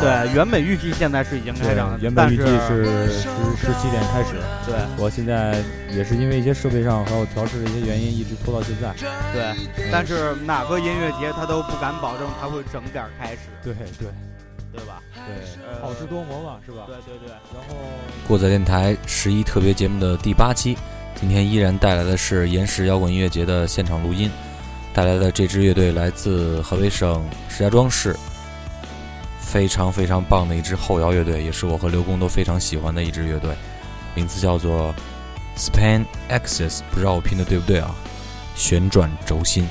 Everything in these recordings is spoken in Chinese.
对，原本预计现在是已经开场，原本预计是十十七点开始。对，我现在也是因为一些设备上还有调试的一些原因，一直拖到现在。对，但是哪个音乐节他都不敢保证他会整点开始。对对，对吧？对，好事多磨嘛，是吧？对对对。然后，过载电台十一特别节目的第八期，今天依然带来的是岩石摇滚音乐节的现场录音，带来的这支乐队来自河北省石家庄市。非常非常棒的一支后摇乐队，也是我和刘工都非常喜欢的一支乐队，名字叫做 Span Axis，不知道我拼的对不对啊？旋转轴心。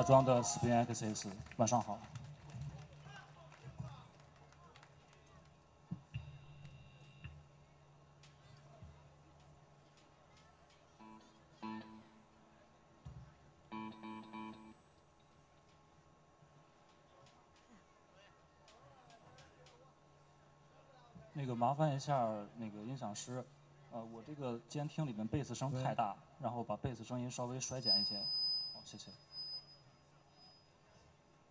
家庄的 Spin Axis，晚上好。那个麻烦一下那个音响师，呃，我这个监听里面贝斯声太大，然后把贝斯声音稍微衰减一些。好，谢谢。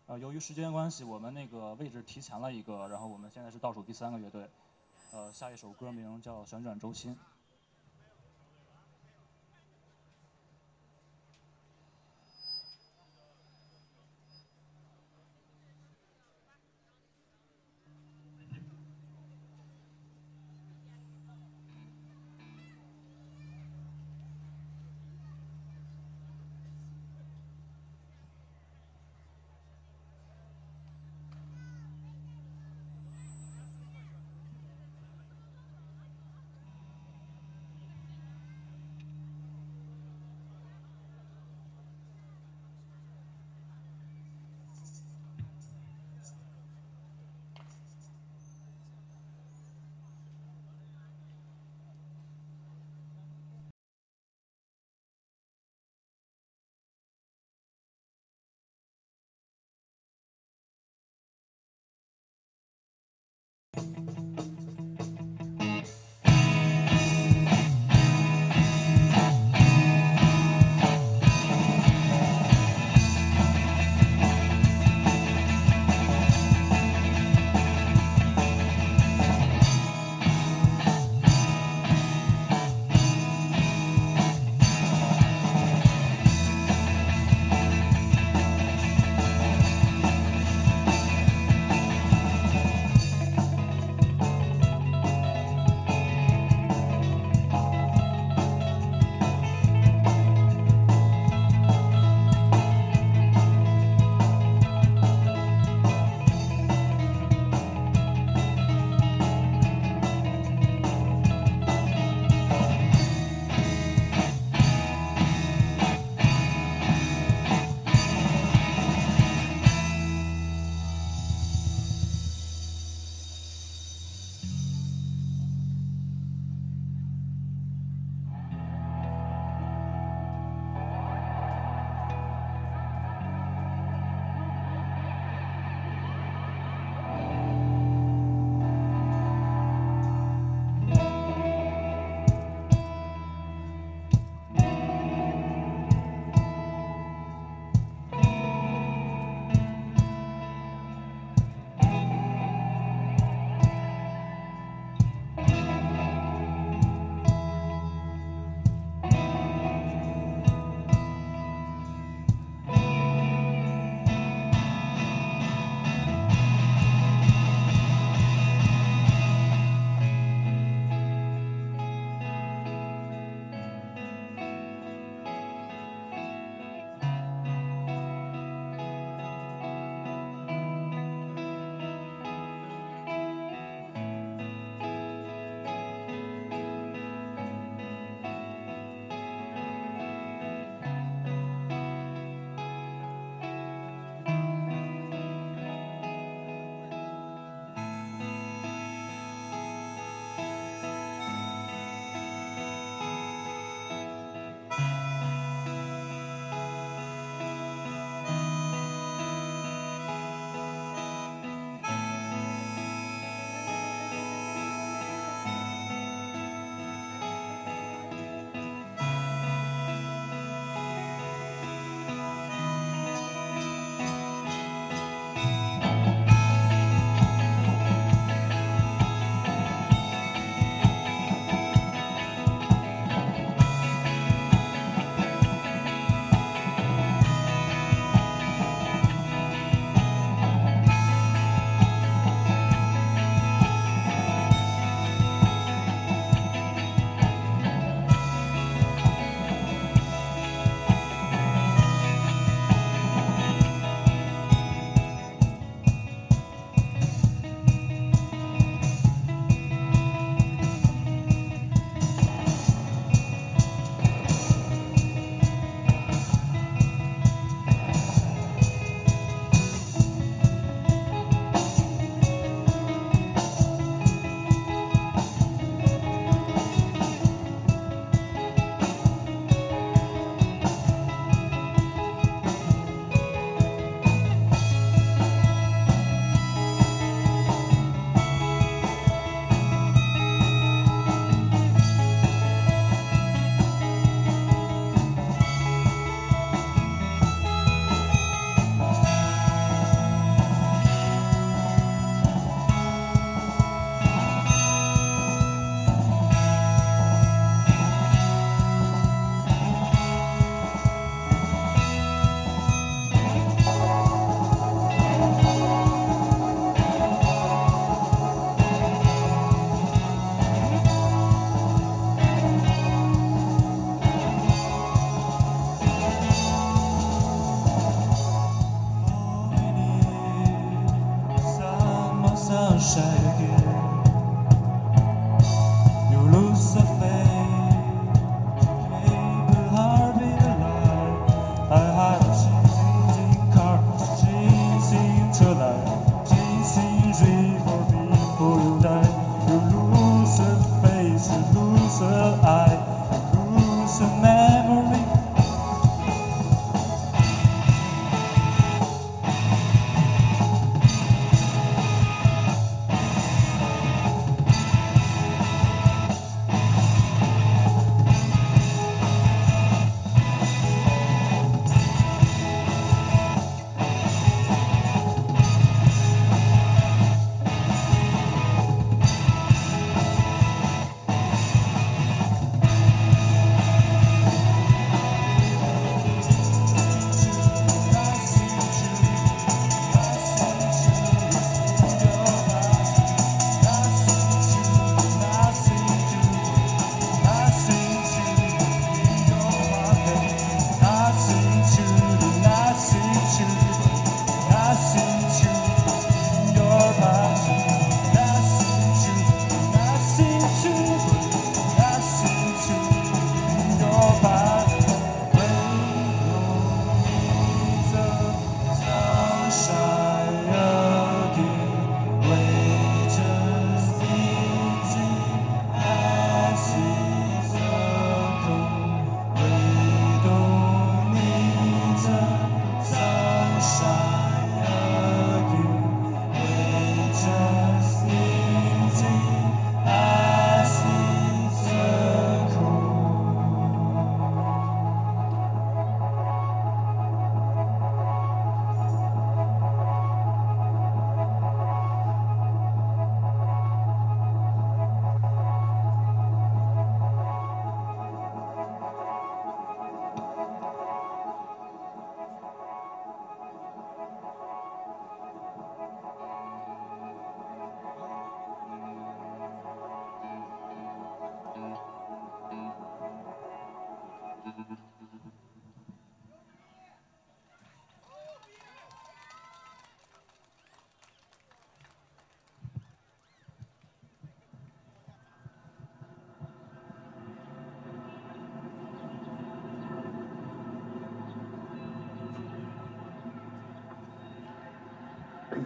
呃，由于时间关系，我们那个位置提前了一个，然后我们现在是倒数第三个乐队。呃，下一首歌名叫《旋转轴心》。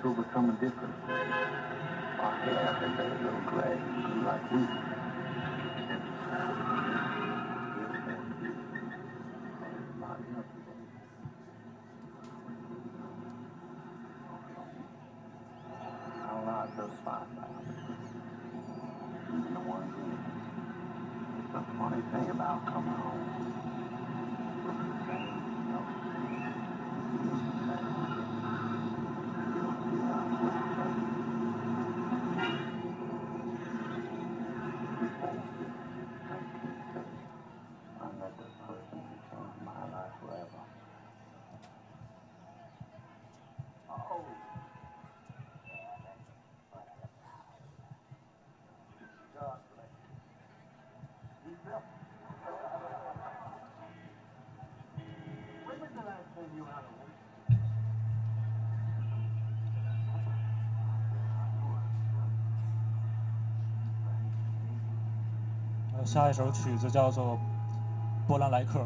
overcome indifference. Our hair had been a little gray, like The. It's a funny thing about coming home. 下一首曲子叫做《波兰莱克》。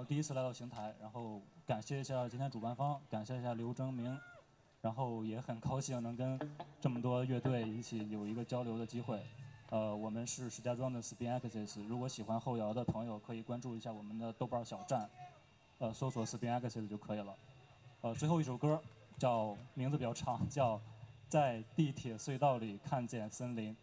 后第一次来到邢台，然后感谢一下今天主办方，感谢一下刘征明，然后也很高兴能跟这么多乐队一起有一个交流的机会。呃，我们是石家庄的 Spin Axis，如果喜欢后摇的朋友可以关注一下我们的豆瓣小站，呃，搜索 Spin Axis 就可以了。呃，最后一首歌叫名字比较长，叫在地铁隧道里看见森林。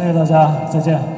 谢谢大家，再见。